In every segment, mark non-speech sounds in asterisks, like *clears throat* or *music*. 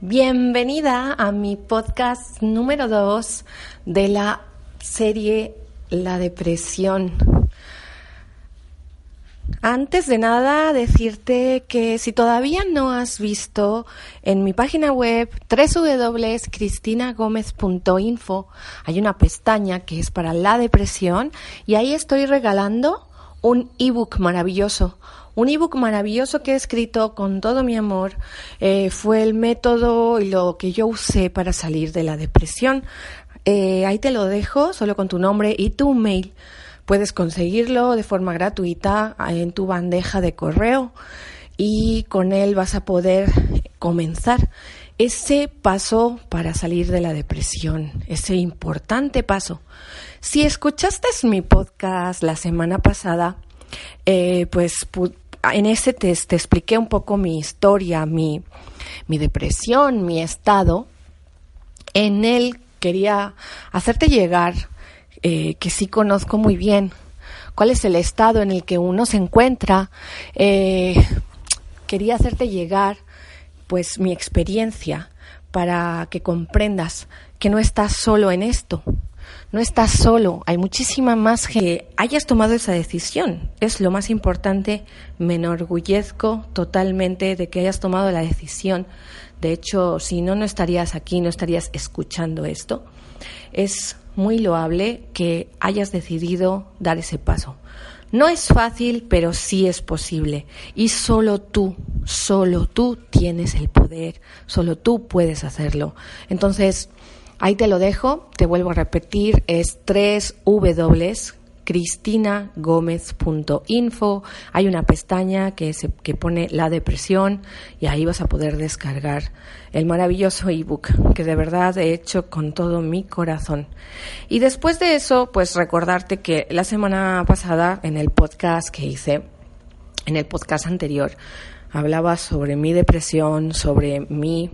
Bienvenida a mi podcast número 2 de la serie La depresión. Antes de nada, decirte que si todavía no has visto en mi página web www.cristinagomez.info hay una pestaña que es para la depresión y ahí estoy regalando un ebook maravilloso, un ebook maravilloso que he escrito con todo mi amor. Eh, fue el método y lo que yo usé para salir de la depresión. Eh, ahí te lo dejo, solo con tu nombre y tu mail. Puedes conseguirlo de forma gratuita en tu bandeja de correo y con él vas a poder comenzar ese paso para salir de la depresión, ese importante paso. Si escuchaste mi podcast la semana pasada, eh, pues en ese te, te, expliqué un poco mi historia, mi, mi depresión, mi estado. En él quería hacerte llegar eh, que sí conozco muy bien cuál es el estado en el que uno se encuentra. Eh, quería hacerte llegar pues mi experiencia para que comprendas que no estás solo en esto, no estás solo, hay muchísima más gente que hayas tomado esa decisión. Es lo más importante, me enorgullezco totalmente de que hayas tomado la decisión. De hecho, si no, no estarías aquí, no estarías escuchando esto. Es muy loable que hayas decidido dar ese paso. No es fácil, pero sí es posible. Y solo tú, solo tú tienes el poder, solo tú puedes hacerlo. Entonces, Ahí te lo dejo, te vuelvo a repetir, es 3 W cristinagomez.info. Hay una pestaña que, se, que pone la depresión y ahí vas a poder descargar el maravilloso ebook que de verdad he hecho con todo mi corazón. Y después de eso, pues recordarte que la semana pasada en el podcast que hice, en el podcast anterior, hablaba sobre mi depresión, sobre mi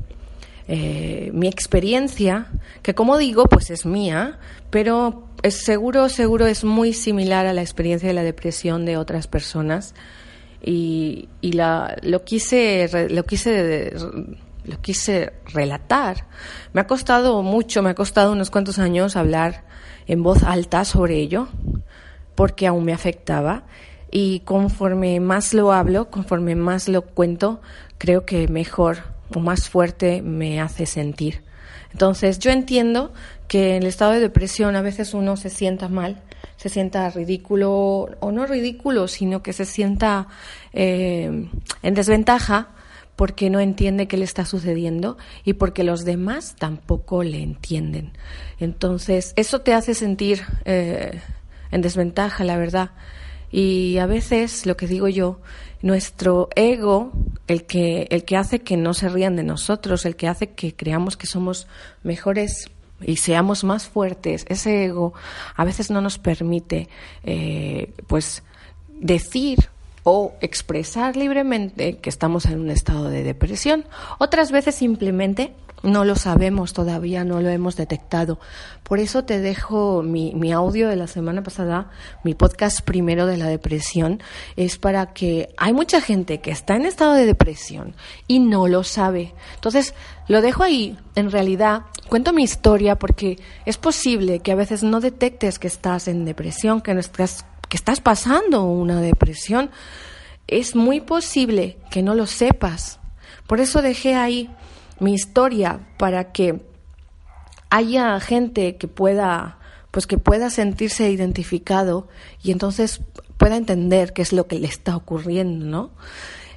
eh, mi experiencia, que como digo, pues es mía, pero es seguro, seguro es muy similar a la experiencia de la depresión de otras personas. Y, y la, lo quise, lo quise, lo quise relatar. Me ha costado mucho, me ha costado unos cuantos años hablar en voz alta sobre ello, porque aún me afectaba. Y conforme más lo hablo, conforme más lo cuento, creo que mejor o más fuerte me hace sentir. Entonces yo entiendo que en el estado de depresión a veces uno se sienta mal, se sienta ridículo, o no ridículo, sino que se sienta eh, en desventaja porque no entiende qué le está sucediendo y porque los demás tampoco le entienden. Entonces eso te hace sentir eh, en desventaja, la verdad. Y a veces, lo que digo yo, nuestro ego, el que, el que hace que no se rían de nosotros, el que hace que creamos que somos mejores y seamos más fuertes, ese ego a veces no nos permite eh, pues decir o expresar libremente que estamos en un estado de depresión. Otras veces simplemente no lo sabemos todavía, no lo hemos detectado. Por eso te dejo mi, audio de la semana pasada, mi podcast primero de la depresión, es para que hay mucha gente que está en estado de depresión y no lo sabe. Entonces, lo dejo ahí. En realidad, cuento mi historia porque es posible que a veces no detectes que estás en depresión, que, estás, que estás pasando una depresión. Es muy posible que no lo sepas. Por eso dejé ahí mi historia para que haya gente que pueda pues que pueda sentirse identificado y entonces pueda entender qué es lo que le está ocurriendo, ¿no?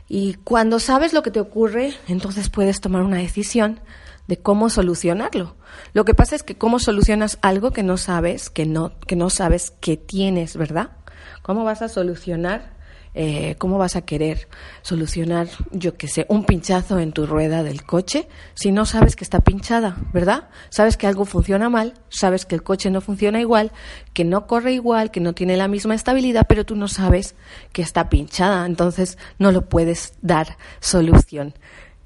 Y cuando sabes lo que te ocurre, entonces puedes tomar una decisión de cómo solucionarlo. Lo que pasa es que cómo solucionas algo que no sabes, que no, que no sabes que tienes, ¿verdad? ¿Cómo vas a solucionar eh, ¿cómo vas a querer solucionar, yo qué sé, un pinchazo en tu rueda del coche si no sabes que está pinchada, ¿verdad? Sabes que algo funciona mal, sabes que el coche no funciona igual, que no corre igual, que no tiene la misma estabilidad, pero tú no sabes que está pinchada, entonces no lo puedes dar solución.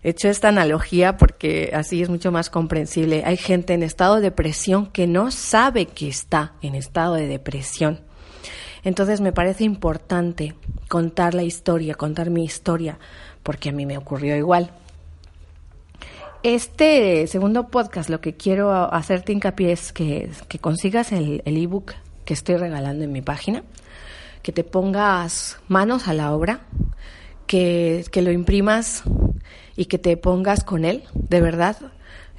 He hecho esta analogía porque así es mucho más comprensible. Hay gente en estado de depresión que no sabe que está en estado de depresión entonces me parece importante contar la historia, contar mi historia, porque a mí me ocurrió igual. Este segundo podcast lo que quiero hacerte hincapié es que, consigas el ebook que estoy regalando en mi página, que te pongas manos a la obra, que, que lo imprimas y que te pongas con él, de verdad,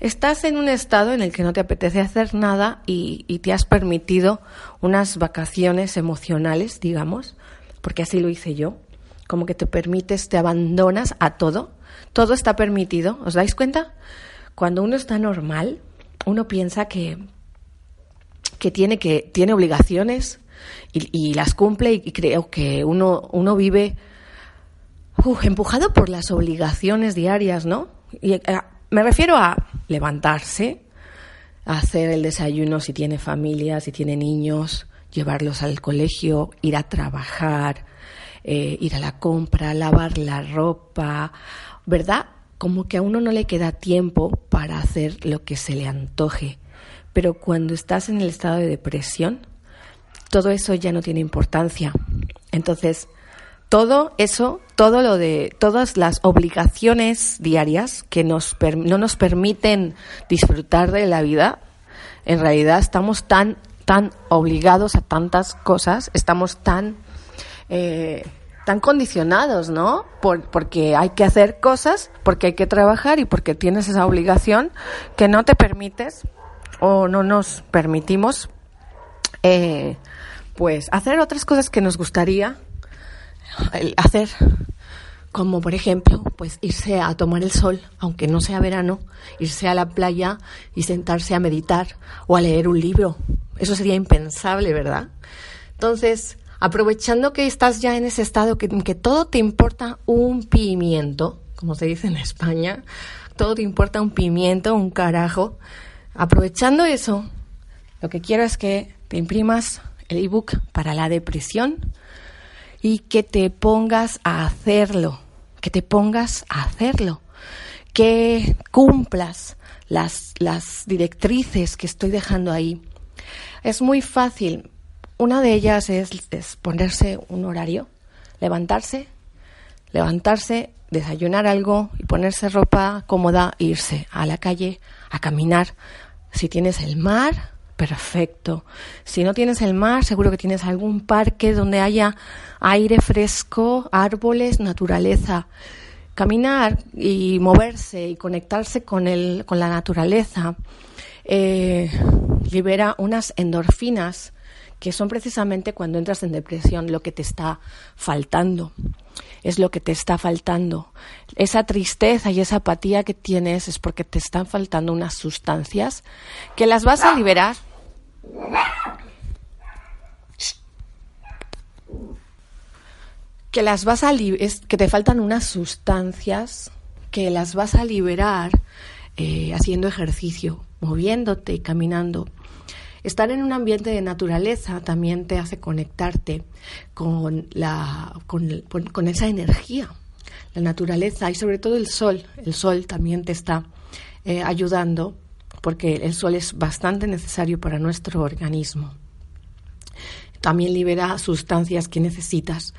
estás en un estado en el que no te apetece hacer nada y, te has permitido unas vacaciones emocionales, digamos, porque así lo hice yo, como que te permites, te abandonas a todo, todo está permitido, ¿os dais cuenta? Cuando uno está normal, uno piensa que, que tiene, que, tiene obligaciones y, las cumple y, creo que uno, uno vive empujado por las obligaciones diarias, ¿no? Y, eh, me refiero a levantarse, hacer el desayuno si tiene familia, si tiene niños, llevarlos al colegio, ir a trabajar, eh, ir a la compra, lavar la ropa, ¿verdad? Como que a uno no le queda tiempo para hacer lo que se le antoje. Pero cuando estás en el estado de depresión, todo eso ya no tiene importancia. Entonces, todo eso, todo lo de todas las obligaciones diarias que nos no nos permiten disfrutar de la vida, en realidad estamos tan tan obligados a tantas cosas, estamos tan eh, tan condicionados, ¿no? Por, porque hay que hacer cosas, porque hay que trabajar y porque tienes esa obligación que no te permites o no nos permitimos, eh, pues hacer otras cosas que nos gustaría hacer como por ejemplo, pues irse a tomar el sol, aunque no sea verano, irse a la playa y sentarse a meditar o a leer un libro. Eso sería impensable, ¿verdad? Entonces, aprovechando que estás ya en ese estado que, que todo te importa un pimiento, como se dice en España, todo te importa un pimiento, un carajo, aprovechando eso, lo que quiero es que te imprimas el ebook para la depresión y que te pongas a hacerlo, que te pongas a hacerlo, que cumplas las, las directrices que estoy dejando ahí. Es muy fácil. Una de ellas es, ponerse un horario, levantarse, levantarse, desayunar algo y ponerse ropa cómoda e irse a la calle a caminar. Si tienes el mar, perfecto. Si no tienes el mar, seguro que tienes algún parque donde haya aire fresco, árboles, naturaleza. Caminar y moverse y conectarse con, el, con la naturaleza eh, libera unas endorfinas que son precisamente cuando entras en depresión lo que te está faltando. Es lo que te está faltando. Esa tristeza y esa apatía que tienes es porque te están faltando unas sustancias que las vas a liberar que las vas a que te faltan unas sustancias que las vas a liberar eh, haciendo ejercicio, moviéndote y caminando. Estar en un ambiente de naturaleza también te hace conectarte con, la, con, esa energía, la naturaleza y sobre todo el sol. El sol también te está eh, ayudando porque el sol es bastante necesario para nuestro organismo. También libera sustancias que necesitas.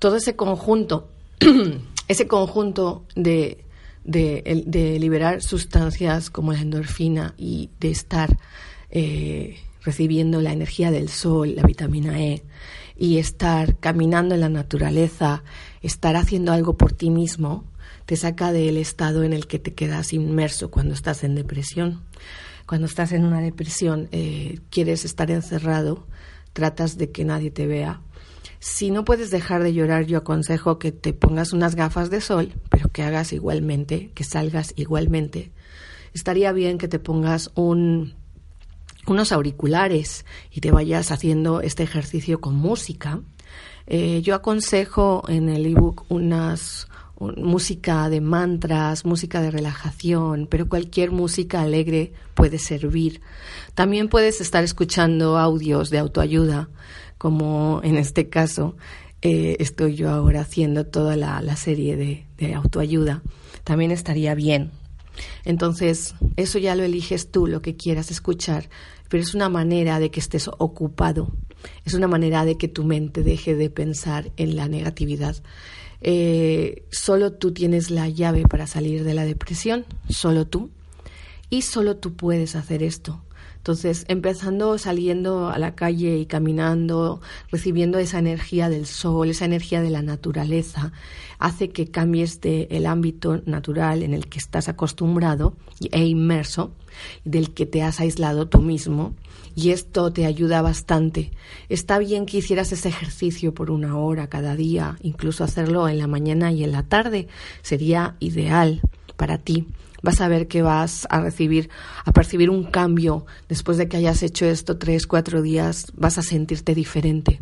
Todo ese conjunto, *clears throat* ese conjunto de, de, liberar sustancias como la endorfina y de estar eh, recibiendo la energía del sol, la vitamina E, y estar caminando en la naturaleza, estar haciendo algo por ti mismo, te saca del estado en el que te quedas inmerso cuando estás en depresión. Cuando estás en una depresión, eh, quieres estar encerrado, tratas de que nadie te vea. Si no puedes dejar de llorar, yo aconsejo que te pongas unas gafas de sol, pero que hagas igualmente, que salgas igualmente. estaría bien que te pongas un unos auriculares y te vayas haciendo este ejercicio con música. Eh, yo aconsejo en el ebook unas música de mantras, música de relajación, pero cualquier música alegre puede servir. También puedes estar escuchando audios de autoayuda, como en este caso eh, estoy yo ahora haciendo toda la, serie de, de autoayuda. También estaría bien. Entonces, eso ya lo eliges tú, lo que quieras escuchar, pero es una manera de que estés ocupado, es una manera de que tu mente deje de pensar en la negatividad. Eh, solo tú tienes la llave para salir de la depresión, solo tú, y solo tú puedes hacer esto. Entonces, empezando saliendo a la calle y caminando, recibiendo esa energía del sol, esa energía de la naturaleza, hace que cambies de el ámbito natural en el que estás acostumbrado e inmerso, del que te has aislado tú mismo, y esto te ayuda bastante. Está bien que hicieras ese ejercicio por una hora cada día, incluso hacerlo en la mañana y en la tarde, sería ideal para ti vas a ver que vas a recibir, a percibir un cambio después de que hayas hecho esto tres, cuatro días, vas a sentirte diferente.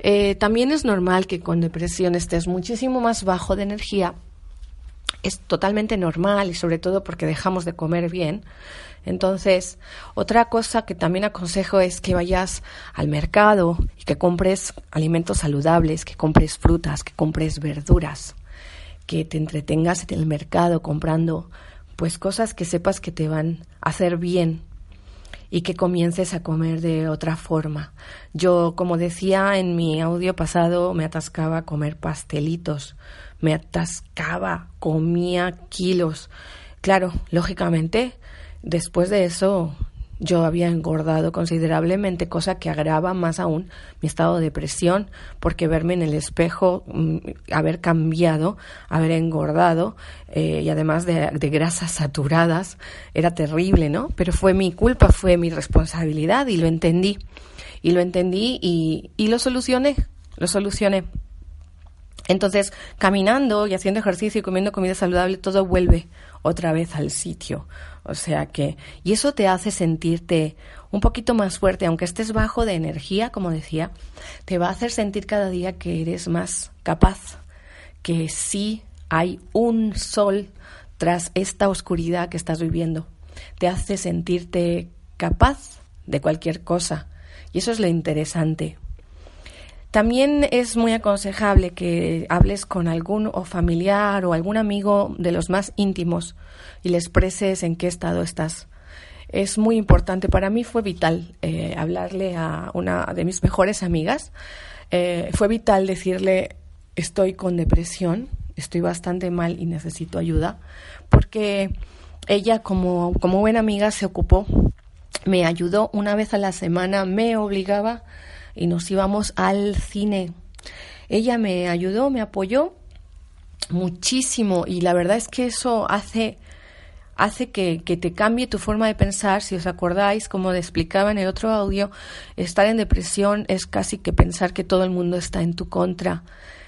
Eh, también es normal que con depresión estés muchísimo más bajo de energía. Es totalmente normal y sobre todo porque dejamos de comer bien. Entonces, otra cosa que también aconsejo es que vayas al mercado y que compres alimentos saludables, que compres frutas, que compres verduras, que te entretengas en el mercado comprando pues cosas que sepas que te van a hacer bien y que comiences a comer de otra forma. Yo, como decía en mi audio pasado, me atascaba a comer pastelitos, me atascaba, comía kilos. Claro, lógicamente, después de eso yo había engordado considerablemente, cosa que agrava más aún mi estado de depresión, porque verme en el espejo, mm, haber cambiado, haber engordado eh, y además de, de, grasas saturadas, era terrible, ¿no? Pero fue mi culpa, fue mi responsabilidad y lo entendí. Y lo entendí y, y lo solucioné, lo solucioné. Entonces, caminando y haciendo ejercicio y comiendo comida saludable, todo vuelve otra vez al sitio. O sea que, y eso te hace sentirte un poquito más fuerte, aunque estés bajo de energía, como decía, te va a hacer sentir cada día que eres más capaz, que sí hay un sol tras esta oscuridad que estás viviendo. Te hace sentirte capaz de cualquier cosa. Y eso es lo interesante. También es muy aconsejable que hables con algún o familiar o algún amigo de los más íntimos y le expreses en qué estado estás. Es muy importante. Para mí fue vital eh, hablarle a una de mis mejores amigas. Eh, fue vital decirle estoy con depresión, estoy bastante mal y necesito ayuda, porque ella como, como buena amiga se ocupó, me ayudó una vez a la semana, me obligaba y nos íbamos al cine. Ella me ayudó, me apoyó muchísimo y la verdad es que eso hace hace que, que, te cambie tu forma de pensar. Si os acordáis, como explicaba en el otro audio, estar en depresión es casi que pensar que todo el mundo está en tu contra,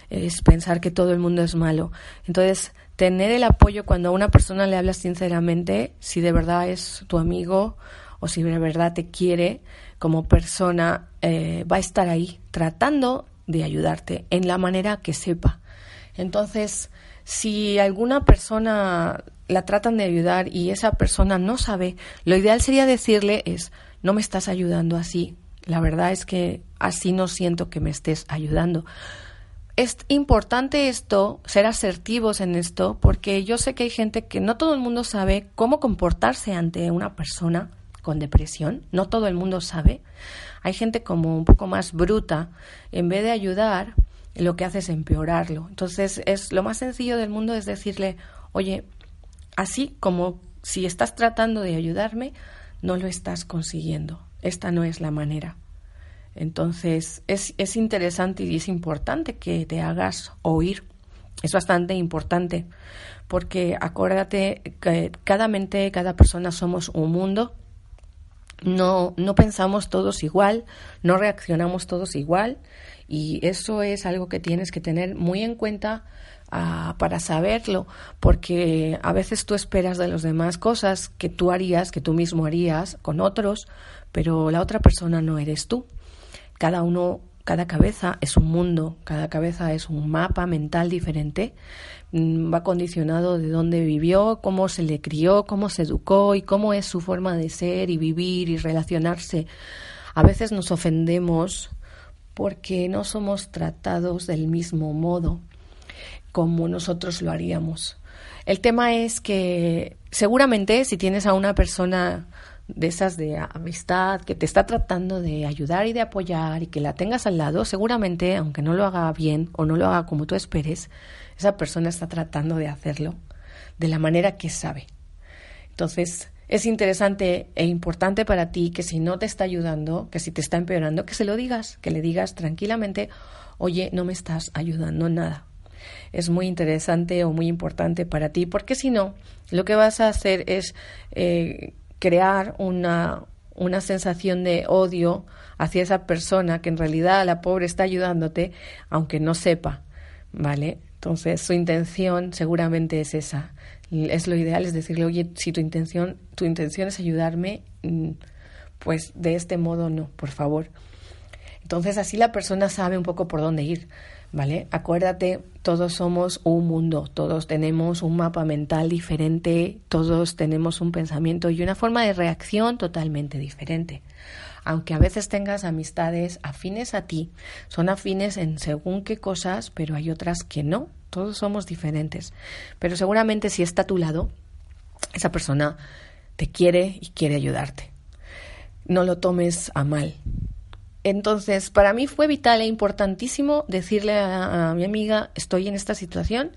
es pensar que todo el mundo es malo. Entonces, tener el apoyo cuando a una persona le hablas sinceramente, si de verdad es tu amigo o si de verdad te quiere como persona, eh, va a estar ahí tratando de ayudarte en la manera que sepa. Entonces, si alguna persona la tratan de ayudar y esa persona no sabe, lo ideal sería decirle es, no me estás ayudando así. La verdad es que así no siento que me estés ayudando. Es importante esto, ser asertivos en esto, porque yo sé que hay gente que no todo el mundo sabe cómo comportarse ante una persona con depresión, no todo el mundo sabe. Hay gente como un poco más bruta, en vez de ayudar, lo que hace es empeorarlo. Entonces, es lo más sencillo del mundo es decirle, "Oye, así como si estás tratando de ayudarme, no lo estás consiguiendo. Esta no es la manera. Entonces, es, es interesante y es importante que te hagas oír. Es bastante importante porque acuérdate que cada mente, cada persona somos un mundo. No, no pensamos todos igual, no reaccionamos todos igual y eso es algo que tienes que tener muy en cuenta para saberlo, porque a veces tú esperas de los demás cosas que tú harías, que tú mismo harías con otros, pero la otra persona no eres tú. Cada uno, cada cabeza es un mundo, cada cabeza es un mapa mental diferente, mm, va condicionado de dónde vivió, cómo se le crió, cómo se educó y cómo es su forma de ser y vivir y relacionarse. A veces nos ofendemos porque no somos tratados del mismo modo como nosotros lo haríamos. El tema es que seguramente si tienes a una persona de esas de amistad que te está tratando de ayudar y de apoyar y que la tengas al lado, seguramente, aunque no lo haga bien o no lo haga como tú esperes, esa persona está tratando de hacerlo de la manera que sabe. Entonces, es interesante e importante para ti que si no te está ayudando, que si te está empeorando, que se lo digas, que le digas tranquilamente, oye, no me estás ayudando nada es muy interesante o muy importante para ti, porque si no, lo que vas a hacer es eh, crear una, una sensación de odio hacia esa persona que en realidad la pobre está ayudándote, aunque no sepa, ¿vale? Entonces su intención seguramente es esa. Es lo ideal, es decirle, oye, si tu intención, tu intención es ayudarme, mm, pues de este modo no, por favor. Entonces así la persona sabe un poco por dónde ir. ¿Vale? Acuérdate, todos somos un mundo, todos tenemos un mapa mental diferente, todos tenemos un pensamiento y una forma de reacción totalmente diferente. Aunque a veces tengas amistades afines a ti, son afines en según qué cosas, pero hay otras que no, todos somos diferentes. Pero seguramente si está a tu lado, esa persona te quiere y quiere ayudarte. No lo tomes a mal, entonces, para mí fue vital e importantísimo decirle a, mi amiga, estoy en esta situación.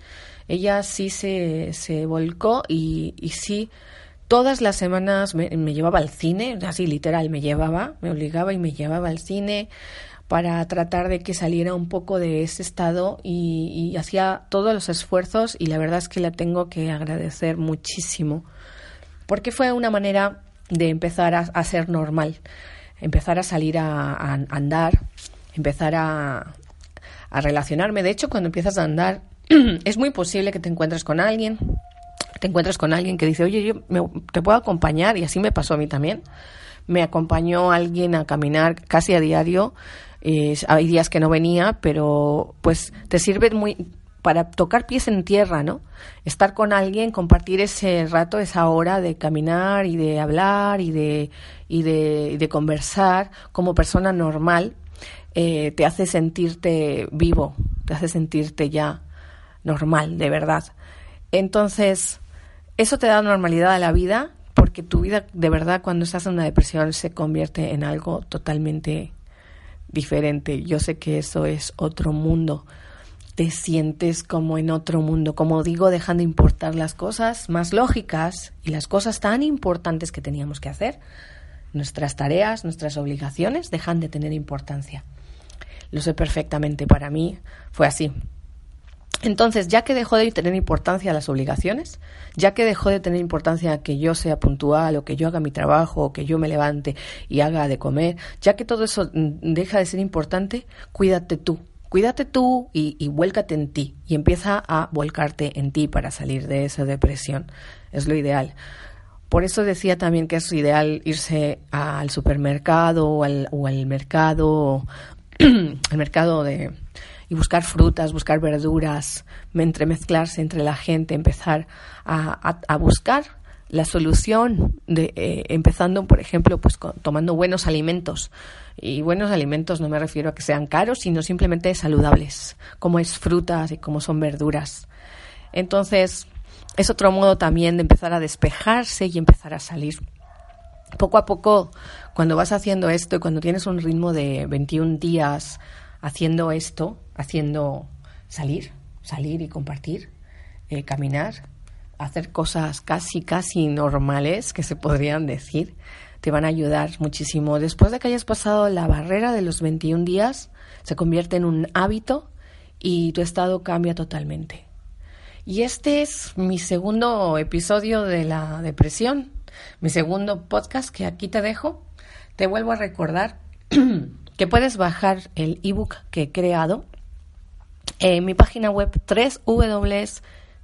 Ella sí se, se volcó y, y sí, todas las semanas me, llevaba al cine, así literal, me llevaba, me obligaba y me llevaba al cine para tratar de que saliera un poco de ese estado y, hacía todos los esfuerzos y la verdad es que la tengo que agradecer muchísimo porque fue una manera de empezar a ser normal empezar a salir a, andar, empezar a, a relacionarme. De hecho, cuando empiezas a andar, *clears throat* es muy posible que te encuentres con alguien, te encuentres con alguien que dice, oye, yo te puedo acompañar, y así me pasó a mí también. Me acompañó alguien a caminar casi a diario. Eh, hay días que no venía, pero pues te sirve muy para tocar pies en tierra, ¿no? Estar con alguien, compartir ese rato, esa hora de caminar y de hablar y de, y de, de conversar como persona normal, eh, te hace sentirte vivo, te hace sentirte ya normal, de verdad. Entonces, eso te da normalidad a la vida, porque tu vida, de verdad, cuando estás en una depresión, se convierte en algo totalmente diferente. Yo sé que eso es otro mundo te sientes como en otro mundo, como digo, dejando de importar las cosas más lógicas y las cosas tan importantes que teníamos que hacer. Nuestras tareas, nuestras obligaciones dejan de tener importancia. Lo sé perfectamente, para mí fue así. Entonces, ya que dejó de tener importancia las obligaciones, ya que dejó de tener importancia que yo sea puntual o que yo haga mi trabajo o que yo me levante y haga de comer, ya que todo eso mm, deja de ser importante, cuídate tú, cuídate tú y, y vuélcate en ti y empieza a volcarte en ti para salir de esa depresión. Es lo ideal. Por eso decía también que es ideal irse al supermercado o al, mercado, *clears throat* mercado de y buscar frutas, buscar verduras, entremezclarse entre la gente, empezar a buscar la solución de eh, empezando por ejemplo pues tomando buenos alimentos. Y buenos alimentos no me refiero a que sean caros sino simplemente saludables como es frutas y como son verduras. Entonces es otro modo también de empezar a despejarse y empezar a salir. Poco a poco cuando vas haciendo esto y cuando tienes un ritmo de 21 días haciendo esto haciendo salir salir y compartir eh, caminar hacer cosas casi, casi normales, que se podrían decir, te van a ayudar muchísimo. Después de que hayas pasado la barrera de los 21 días, se convierte en un hábito y tu estado cambia totalmente. Y este es mi segundo episodio de la depresión, mi segundo podcast que aquí te dejo. Te vuelvo a recordar *clears throat* que puedes bajar el ebook que he creado En mi página web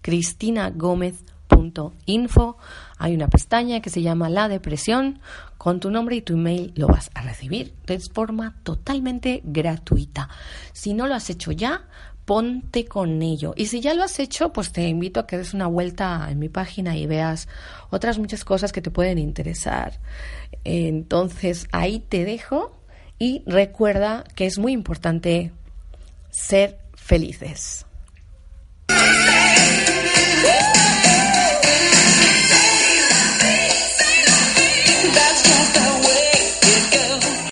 www.cristinagomez.info hay una pestaña que se llama La Depresión. Con tu nombre y tu email lo vas a recibir de forma totalmente gratuita. Si no lo has hecho ya, ponte con ello. Y si ya lo has hecho, pues te invito a que des una vuelta en mi página y veas otras muchas cosas que te pueden interesar. Entonces ahí te dejo y recuerda que es muy importante ser felices.